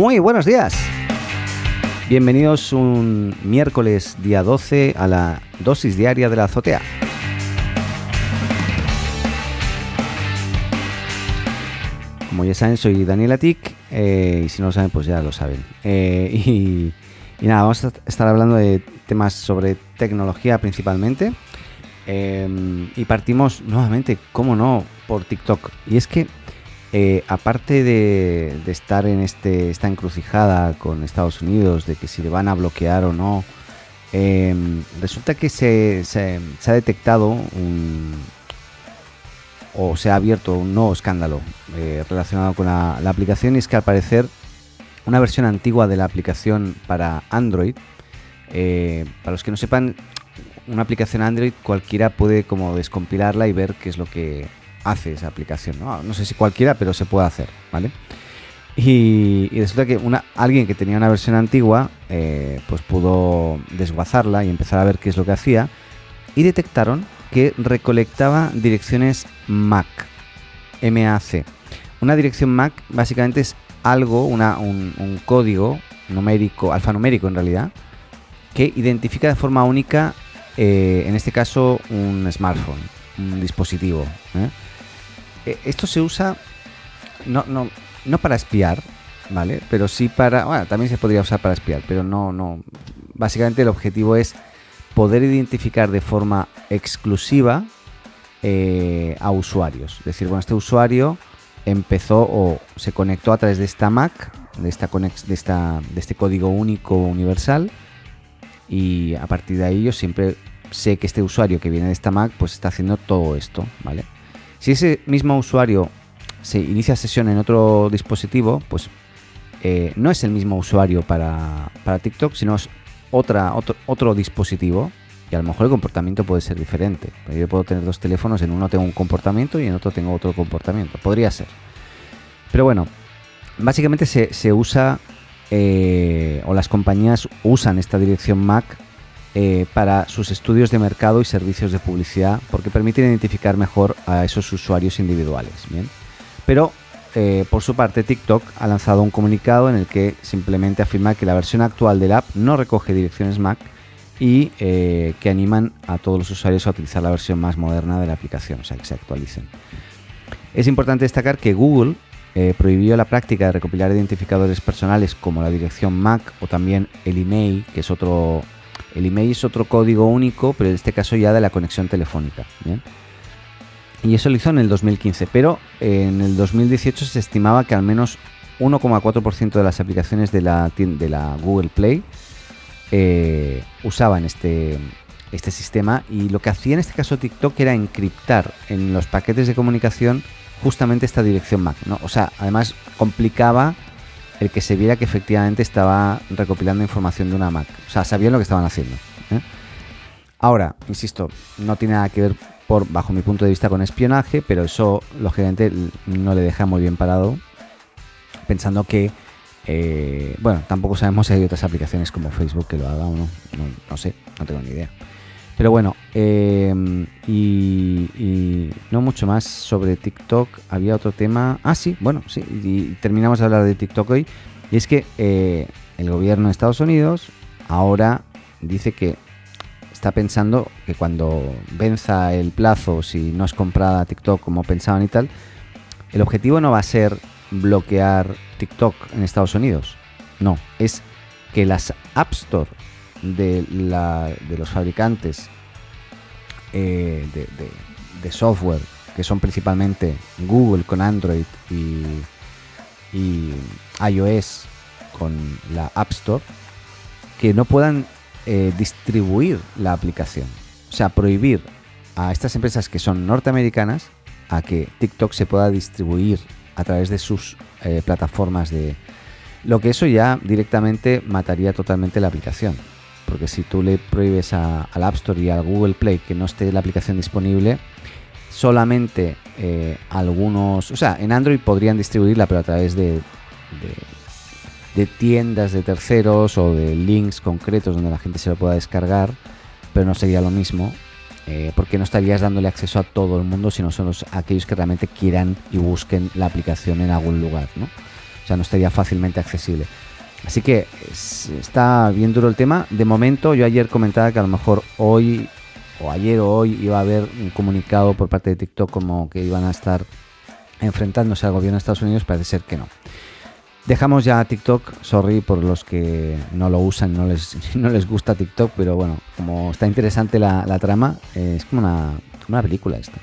Muy buenos días. Bienvenidos un miércoles día 12 a la dosis diaria de la azotea. Como ya saben, soy Daniel Atic eh, y si no lo saben, pues ya lo saben. Eh, y, nada, vamos a estar hablando de temas sobre tecnología principalmente. Eh, y partimos nuevamente, cómo no, por TikTok. Y es que eh, aparte de, estar en este, esta encrucijada con Estados Unidos, de que si le van a bloquear o no, eh, resulta que se ha detectado un, o se ha abierto un nuevo escándalo eh, relacionado con la, la aplicación y es que al parecer una versión antigua de la aplicación para Android, eh, para los que no sepan, una aplicación Android cualquiera puede como descompilarla y ver qué es lo que hace esa aplicación. No, No sé si cualquiera, pero se puede hacer, ¿vale? Y, resulta que una, alguien que tenía una versión antigua, eh, pues pudo desguazarla y empezar a ver qué es lo que hacía. Y detectaron que recolectaba direcciones MAC. MAC. Una dirección MAC básicamente es algo, una- un, un código numérico, alfanumérico en realidad, que identifica de forma única, eh, en este caso, un smartphone, un dispositivo. ¿eh? Eh, Esto se usa no, no, no para espiar, ¿vale? Pero sí para. Bueno, también se podría usar para espiar, pero no, no. Básicamente el objetivo es poder identificar de forma exclusiva eh, a usuarios. Es decir, bueno, este usuario empezó o se conectó a través de esta Mac, de, esta conex- de, esta, de este código único universal, y a partir de ahí yo siempre sé que este usuario que viene de esta Mac pues está haciendo todo esto, ¿vale? Si ese mismo usuario se inicia sesión en otro dispositivo, pues eh, no es el mismo usuario para, para TikTok, sino es otro, otro dispositivo y a lo mejor el comportamiento puede ser diferente. Yo puedo tener dos teléfonos, en uno tengo un comportamiento y en otro tengo otro comportamiento. Podría ser. Pero bueno, básicamente se, se usa, eh, o las compañías usan esta dirección MAC eh, para sus estudios de mercado y servicios de publicidad, porque permiten identificar mejor a esos usuarios individuales. Pero eh, por su parte, TikTok ha lanzado un comunicado en el que simplemente afirma que la versión actual del app no recoge direcciones MAC y eh, que animan a todos los usuarios a utilizar la versión más moderna de la aplicación, o sea, que se actualicen. Es importante destacar que Google prohibió la práctica de recopilar identificadores personales como la dirección MAC o también el email, que es otro. El email es otro código único, pero en este caso ya de la conexión telefónica. Y eso lo hizo en el 2015, pero en el 2018 se estimaba que al menos 1,4% de las aplicaciones de la, Google Play eh, usaban este, este sistema y lo que hacía en este caso TikTok era encriptar en los paquetes de comunicación justamente esta dirección MAC. O sea, además complicaba el que se viera que efectivamente estaba recopilando información de una Mac. O sea, sabían lo que estaban haciendo. ¿eh? Ahora, insisto, no tiene nada que ver por, bajo mi punto de vista con espionaje, pero eso lógicamente no le deja muy bien parado, pensando que, eh, bueno, tampoco sabemos si hay otras aplicaciones como Facebook que lo haga o no, no, no sé, no tengo ni idea. Pero bueno, y, y no mucho más sobre TikTok. Había otro tema. Ah, sí, bueno, sí. Y terminamos de hablar de TikTok hoy. Y es que eh, el gobierno de Estados Unidos ahora dice que está pensando que cuando venza el plazo, si no es comprada TikTok como pensaban y tal, el objetivo no va a ser bloquear TikTok en Estados Unidos. No, es que las App Store de, la- de los fabricantes eh, de, software, que son principalmente Google con Android y, y iOS con la App Store, que no puedan eh, distribuir la aplicación. O sea, prohibir a estas empresas que son norteamericanas a que TikTok se pueda distribuir a través de sus eh, plataformas de... Lo que eso ya directamente mataría totalmente la aplicación. Porque si tú le prohíbes al App Store y al Google Play que no esté la aplicación disponible, solamente eh, algunos... O sea, en Android podrían distribuirla, pero a través de, tiendas de terceros o de links concretos donde la gente se lo pueda descargar, pero no sería lo mismo eh, porque no estarías dándole acceso a todo el mundo, sino son los, aquellos que realmente quieran y busquen la aplicación en algún lugar, ¿no? o sea, no estaría fácilmente accesible. Así que está bien duro el tema. De momento, yo ayer comentaba que a lo mejor hoy o ayer o hoy iba a haber un comunicado por parte de TikTok como que iban a estar enfrentándose al gobierno de Estados Unidos. Parece ser que no. Dejamos ya TikTok, sorry por los que no lo usan, no les, no les gusta TikTok, pero bueno, como está interesante la, trama, eh, es como una, una película esto.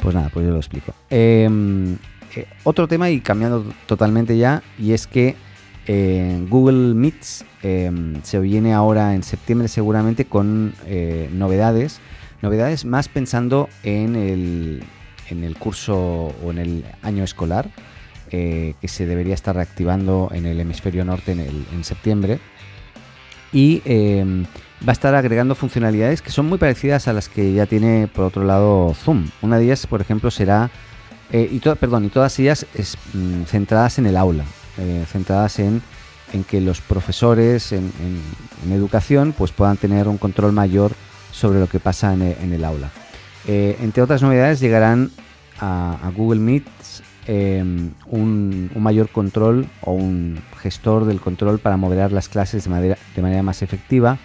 Pues nada, pues yo lo explico. Em, eh, otro tema y cambiando totalmente ya, y es que eh, Google Meets em, se viene ahora en septiembre seguramente con novedades, novedades más pensando en el, en el curso o en el año escolar eh, que se debería estar reactivando en el hemisferio norte en, septiembre. Y em, va a estar agregando funcionalidades que son muy parecidas a las que ya tiene por otro lado Zoom. Una de ellas, por ejemplo, será, eh, y, perdón, y todas ellas mm, centradas en el aula, eh, centradas en, que los profesores en, educación pues puedan tener un control mayor sobre lo que pasa en el, aula. entre otras novedades llegarán a, Google Meet Em, un, mayor control o un gestor del control para moderar las clases de manera, de manera más efectiva.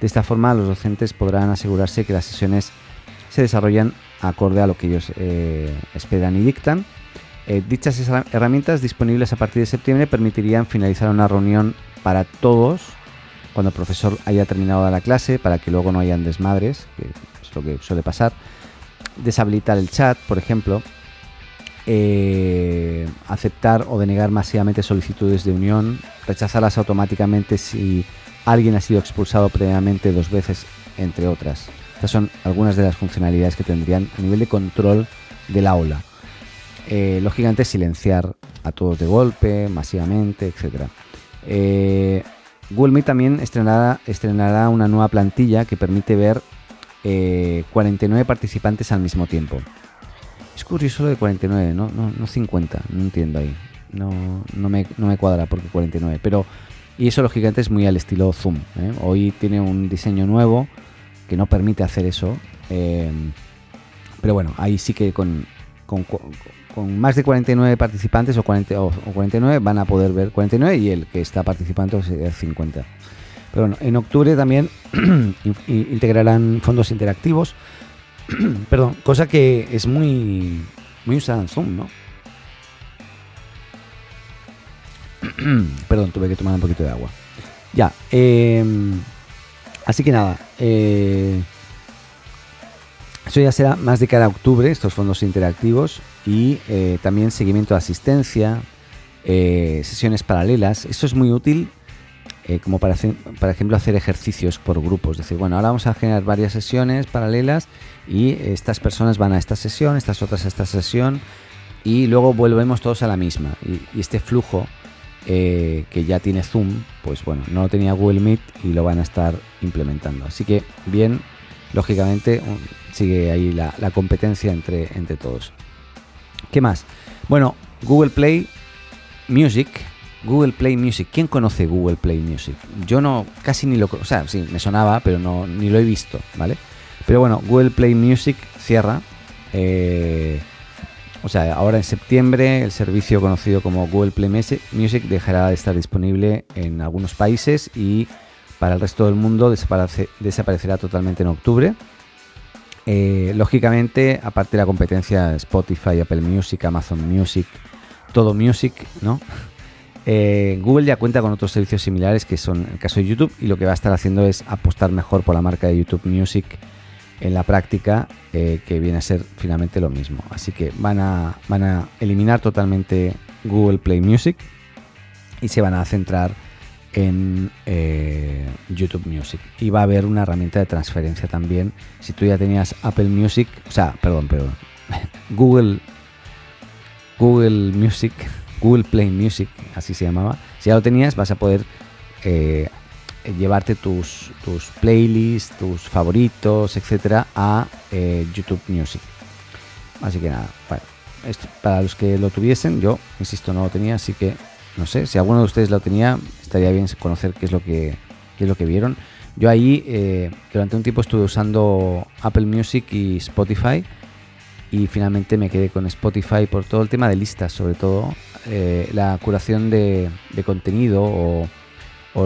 De esta forma los docentes podrán asegurarse que las sesiones se desarrollan acorde a lo que ellos eh, esperan y dictan. Eh, dichas herramientas disponibles a partir de septiembre permitirían finalizar una reunión para todos cuando el profesor haya terminado la clase para que luego no hayan desmadres, que es lo que suele pasar. Deshabilitar el chat, por ejemplo, eh, aceptar o denegar masivamente solicitudes de unión, rechazarlas automáticamente si alguien ha sido expulsado previamente dos veces, entre otras. Estas son algunas de las funcionalidades que tendrían a nivel de control del aula. Eh, lógicamente silenciar a todos de golpe, masivamente, etc. Eh, Google Meet también estrenará, estrenará una nueva plantilla que permite ver 49 participantes al mismo tiempo. Es curioso lo de 49, ¿no? No, no 50, no entiendo ahí. No, no, me, no me cuadra porque 49. Pero, y eso lógicamente es muy al estilo Zoom. ¿eh? Hoy tiene un diseño nuevo que no permite hacer eso. Eh, pero bueno, ahí sí que con, más de 49 participantes o, 40, o, 49 van a poder ver 49 y el que está participando es 50. Pero bueno, en octubre también integrarán fondos interactivos Perdón, cosa que es muy, muy usada en Zoom, ¿no? Perdón, tuve que tomar un poquito de agua. Ya, em, así que nada, eh, eso ya será más de cada octubre, estos fondos interactivos, y eh, también seguimiento de asistencia, eh, sesiones paralelas. Esto es muy útil eh, como para, por ejemplo hacer ejercicios por grupos. Es decir, bueno, ahora vamos a generar varias sesiones paralelas y estas personas van a esta sesión, estas otras a esta sesión y luego volvemos todos a la misma. Y, este flujo que ya tiene Zoom, pues bueno, no lo tenía Google Meet y lo van a estar implementando. Así que bien, lógicamente sigue ahí la, la competencia entre, entre todos. ¿Qué más? Bueno, Google Play Music Google Play Music. ¿Quién conoce Google Play Music? Yo no, casi ni lo, o sea, sí, me sonaba, pero no, ni lo he visto, ¿vale? Pero bueno, Google Play Music cierra. Eh, o sea, ahora en septiembre el servicio conocido como Google Play Music dejará de estar disponible en algunos países y para el resto del mundo desaparecerá totalmente en octubre. Eh, lógicamente, aparte de la competencia Spotify, Apple Music, Amazon Music, todo Music, ¿no? Eh, Google ya cuenta con otros servicios similares que son el caso de YouTube y lo que va a estar haciendo es apostar mejor por la marca de YouTube Music en la práctica, eh, que viene a ser finalmente lo mismo. Así que van a, van a eliminar totalmente Google Play Music y se van a centrar en eh, YouTube Music. Y va a haber una herramienta de transferencia también. Si tú ya tenías Apple Music, o sea, perdón, perdón, Google, Google Music Google Play Music, así se llamaba. Si ya lo tenías, vas a poder eh, llevarte tus, tus playlists, tus favoritos, etcétera, a eh, YouTube Music. Así que nada, bueno, para los que lo tuviesen, yo, insisto, no lo tenía, así que no sé, si alguno de ustedes lo tenía, estaría bien conocer qué es lo que, es lo que vieron. Yo ahí eh, durante un tiempo estuve usando Apple Music y Spotify y finalmente me quedé con Spotify por todo el tema de listas, sobre todo eh, la curación de, contenido o,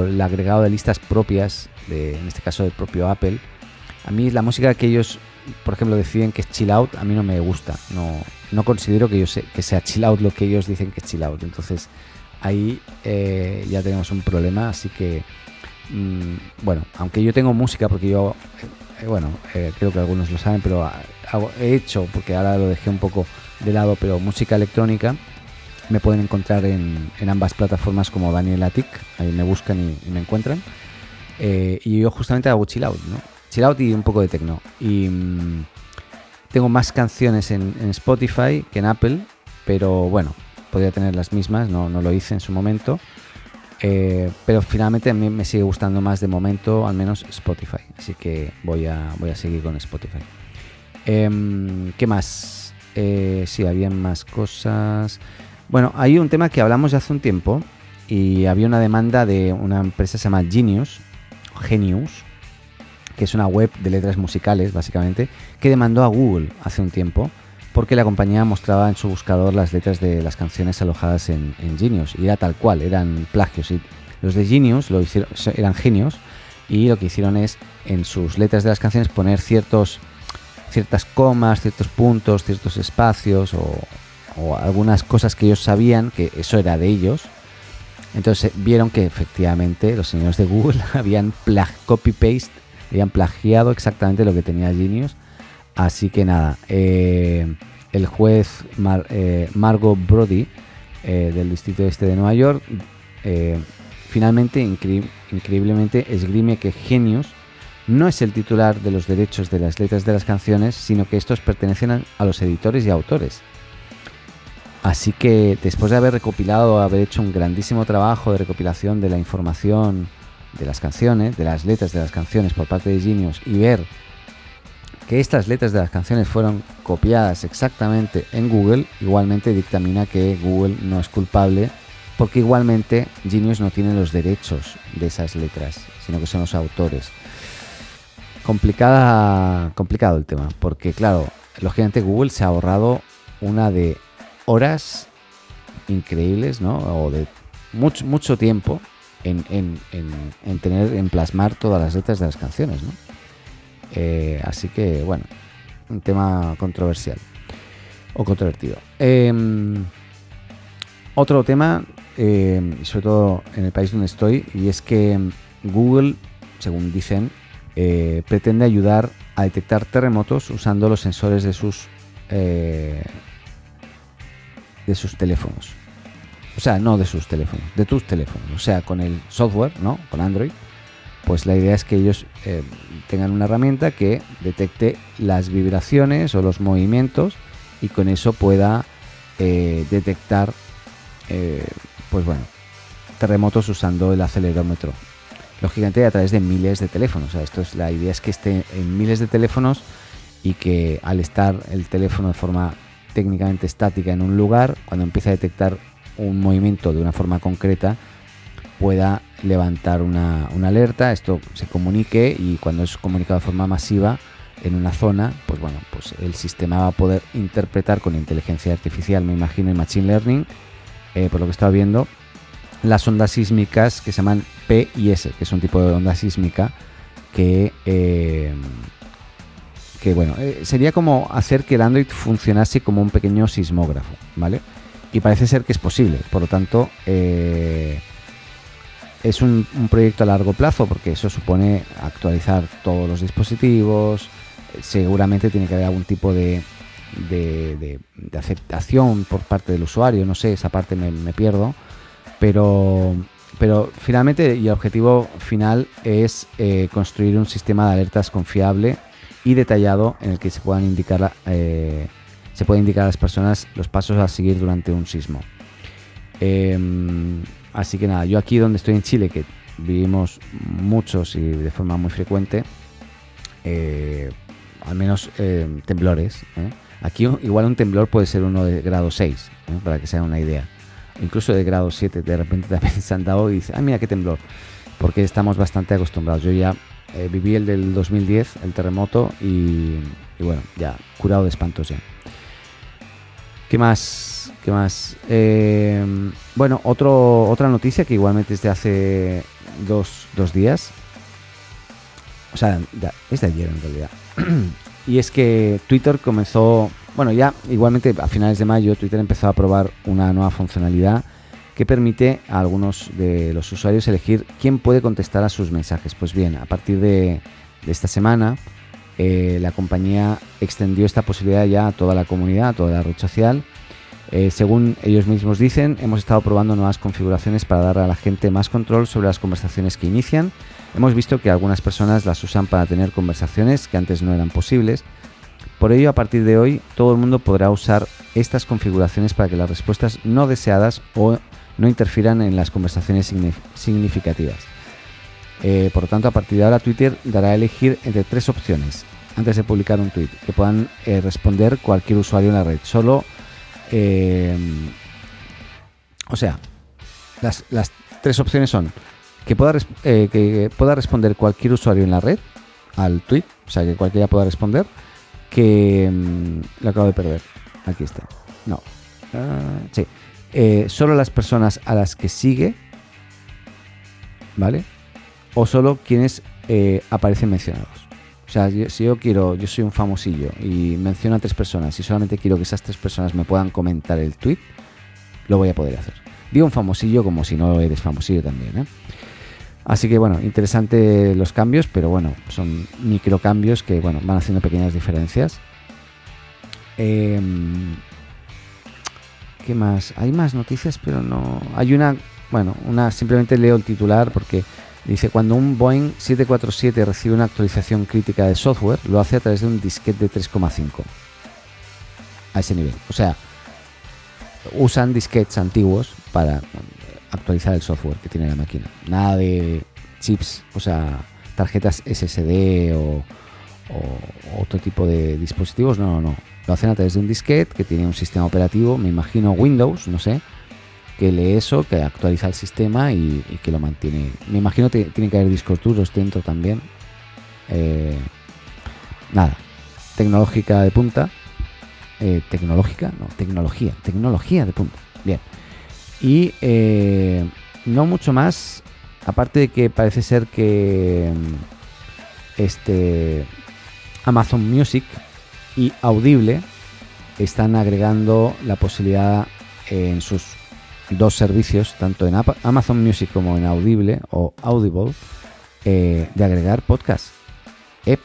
el agregado de listas propias, de, en este caso del propio Apple. A mí la música que ellos, por ejemplo, deciden que es chill out, a mí no me gusta. No, no considero que, yo que sea chill out lo que ellos dicen que es chill out. Entonces ahí eh, ya tenemos un problema, así que, mm, bueno, aunque yo tengo música, porque yo, eh, bueno, creo que algunos lo saben, pero he hecho, porque ahora lo dejé un poco de lado, pero música electrónica me pueden encontrar en, ambas plataformas como Daniel Atik, ahí me buscan y, me encuentran. Eh, y yo justamente hago chill out, ¿no? Chill out y un poco de techno. Y mm, tengo más canciones en, Spotify que en Apple, pero bueno, podría tener las mismas, no, no lo hice en su momento. Eh, pero finalmente a mí me sigue gustando más de momento, al menos Spotify. Así que voy a, voy a seguir con Spotify. Em, ¿Qué más? Eh, sí, había más cosas. Bueno, hay un tema que hablamos ya hace un tiempo y había una demanda de una empresa que se llama Genius, Genius, que es una web de letras musicales, básicamente, que demandó a Google hace un tiempo porque la compañía mostraba en su buscador las letras de las canciones alojadas en, Genius y era tal cual, eran plagios. Y los de Genius lo hicieron, eran genios y lo que hicieron es en sus letras de las canciones poner ciertos ciertas comas, ciertos puntos, ciertos espacios o, algunas cosas que ellos sabían que eso era de ellos. Entonces vieron que efectivamente los señores de Google habían copy-paste, habían plagiado exactamente lo que tenía Genius. Así que nada, eh, el juez eh, Margot Brody eh, del Distrito Este de Nueva York finalmente, increíblemente, esgrime que Genius no es el titular de los derechos de las letras de las canciones, sino que estos pertenecen a los editores y autores. Así que después de haber recopilado, haber hecho un grandísimo trabajo de recopilación de la información de las canciones, de las letras de las canciones por parte de Genius y ver que estas letras de las canciones fueron copiadas exactamente en Google, igualmente dictamina que Google no es culpable porque igualmente Genius no tiene los derechos de esas letras, sino que son los autores complicada, complicado el tema, porque claro, lógicamente Google se ha ahorrado una de horas increíbles, ¿no? O de mucho, mucho tiempo en, tener, en plasmar todas las letras de las canciones, ¿no? Eh, así que, bueno, un tema controversial o controvertido. Em, otro tema, em, sobre todo en el país donde estoy, y es que Google, según dicen, eh, pretende ayudar a detectar terremotos usando los sensores de sus eh, de sus teléfonos. O sea, no de sus teléfonos, de tus teléfonos. O sea, con el software, ¿no? Con Android. Pues la idea es que ellos eh, tengan una herramienta que detecte las vibraciones o los movimientos y con eso pueda detectar, pues bueno, terremotos usando el acelerómetro lógicamente a través de miles de teléfonos. esto es la idea es que esté en miles de teléfonos y que al estar el teléfono de forma técnicamente estática en un lugar, cuando empieza a detectar un movimiento de una forma concreta, pueda levantar una, alerta, esto se comunique y cuando es comunicado de forma masiva en una zona, pues bueno, pues el sistema va a poder interpretar con inteligencia artificial, me imagino, y machine learning, eh, por lo que estaba viendo, las ondas sísmicas que se llaman P y S, que es un tipo de onda sísmica que, eh, que bueno, eh, sería como hacer que el Android funcionase como un pequeño sismógrafo, ¿vale? Y parece ser que es posible, por lo tanto, eh, es un, proyecto a largo plazo porque eso supone actualizar todos los dispositivos, seguramente tiene que haber algún tipo de, aceptación por parte del usuario, no sé, esa parte me pierdo. Pero, pero finalmente y el objetivo final es eh, construir un sistema de alertas confiable y detallado en el que se puedan indicar eh, se indicar a las personas los pasos a seguir durante un sismo. Em, así que nada, yo aquí donde estoy en Chile, que vivimos muchos y de forma muy frecuente, eh, al menos temblores. Aquí igual un temblor puede ser uno de grado 6, para que sea una idea incluso de grado 7, de repente también se han dado y dice, ay mira qué temblor, porque estamos bastante acostumbrados. Yo ya viví el del 2010, el terremoto, y, bueno, ya curado de espantos ya. ¿Qué más? ¿Qué más? Eh, bueno, otro, otra noticia que igualmente es de hace dos, dos días. O sea, es de ayer en realidad. y es que Twitter comenzó, bueno, ya igualmente a finales de mayo Twitter empezó a probar una nueva funcionalidad que permite a algunos de los usuarios elegir quién puede contestar a sus mensajes. Pues bien, a partir de, esta semana, eh, la compañía extendió esta posibilidad ya a toda la comunidad, a toda la red social. Eh, según ellos mismos dicen, hemos estado probando nuevas configuraciones para dar a la gente más control sobre las conversaciones que inician. Hemos visto que algunas personas las usan para tener conversaciones que antes no eran posibles. Por ello, a partir de hoy, todo el mundo podrá usar estas configuraciones para que las respuestas no deseadas o no interfieran en las conversaciones significativas. Eh, por lo tanto, a partir de ahora Twitter dará a elegir entre tres opciones antes de publicar un tweet que puedan eh, responder cualquier usuario en la red. Solo, eh, o sea, las, tres opciones son que pueda, que pueda responder cualquier usuario en la red al tweet, o sea, que cualquiera pueda responder, que mm, lo acabo de perder. Aquí está. No. Ah, sí. Eh, solo las personas a las que sigue, ¿vale? O solo quienes eh, aparecen mencionados. O sea, si yo quiero, yo soy un famosillo y menciono a tres personas y solamente quiero que esas tres personas me puedan comentar el tweet, lo voy a poder hacer. Digo un famosillo como si no eres famosillo también, ¿eh? Así que bueno, interesante los cambios, pero bueno, son microcambios que bueno, van haciendo pequeñas diferencias. Eh, ¿Qué más? Hay más noticias, pero no. Hay una, bueno, una simplemente leo el titular porque dice cuando un Boeing 747 recibe una actualización crítica de software, lo hace a través de un disquete de 3,5. A ese nivel. O sea, usan disquetes antiguos para actualizar el software que tiene la máquina. Nada de chips, o sea, tarjetas SSD o, o otro tipo de dispositivos. No, no, no lo hacen a través de un disquete que tiene un sistema operativo, me imagino Windows, no sé, que lee eso, que actualiza el sistema y, que lo mantiene. Me imagino que tiene que haber discos duros dentro también. Eh, nada, tecnológica de punta. Eh, tecnológica, no, tecnología, tecnología de punta. Bien. Y eh, no mucho más, aparte de que parece ser que este Amazon Music y Audible están agregando la posibilidad en sus dos servicios, tanto en Amazon Music como en Audible o Audible, eh, de agregar podcast. Ep.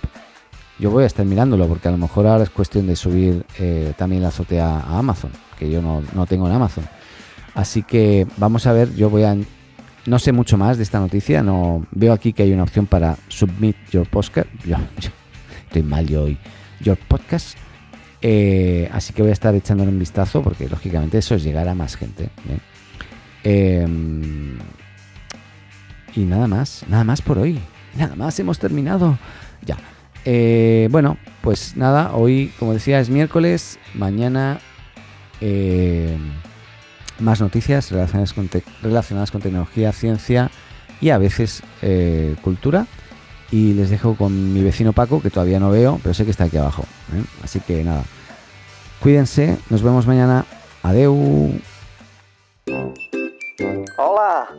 Yo voy a estar mirándolo porque a lo mejor ahora es cuestión de subir eh, también la azotea a Amazon, que yo no, tengo en Amazon. Así que vamos a ver, yo voy a... No sé mucho más de esta noticia, no veo aquí que hay una opción para submit your podcast. Yo, estoy mal yo hoy Your Podcast. Eh, así que voy a estar echándole un vistazo porque lógicamente eso es llegar a más gente. Em, y nada más, nada más por hoy. Nada más, hemos terminado. Ya. Eh, bueno, pues nada, hoy como decía es miércoles, mañana em, más noticias relacionadas con, relacionadas con tecnología, ciencia y a veces eh, cultura y les dejo con mi vecino Paco, que todavía no veo, pero sé que está aquí abajo. ¿eh? Así que nada, cuídense, nos vemos mañana. Adeu.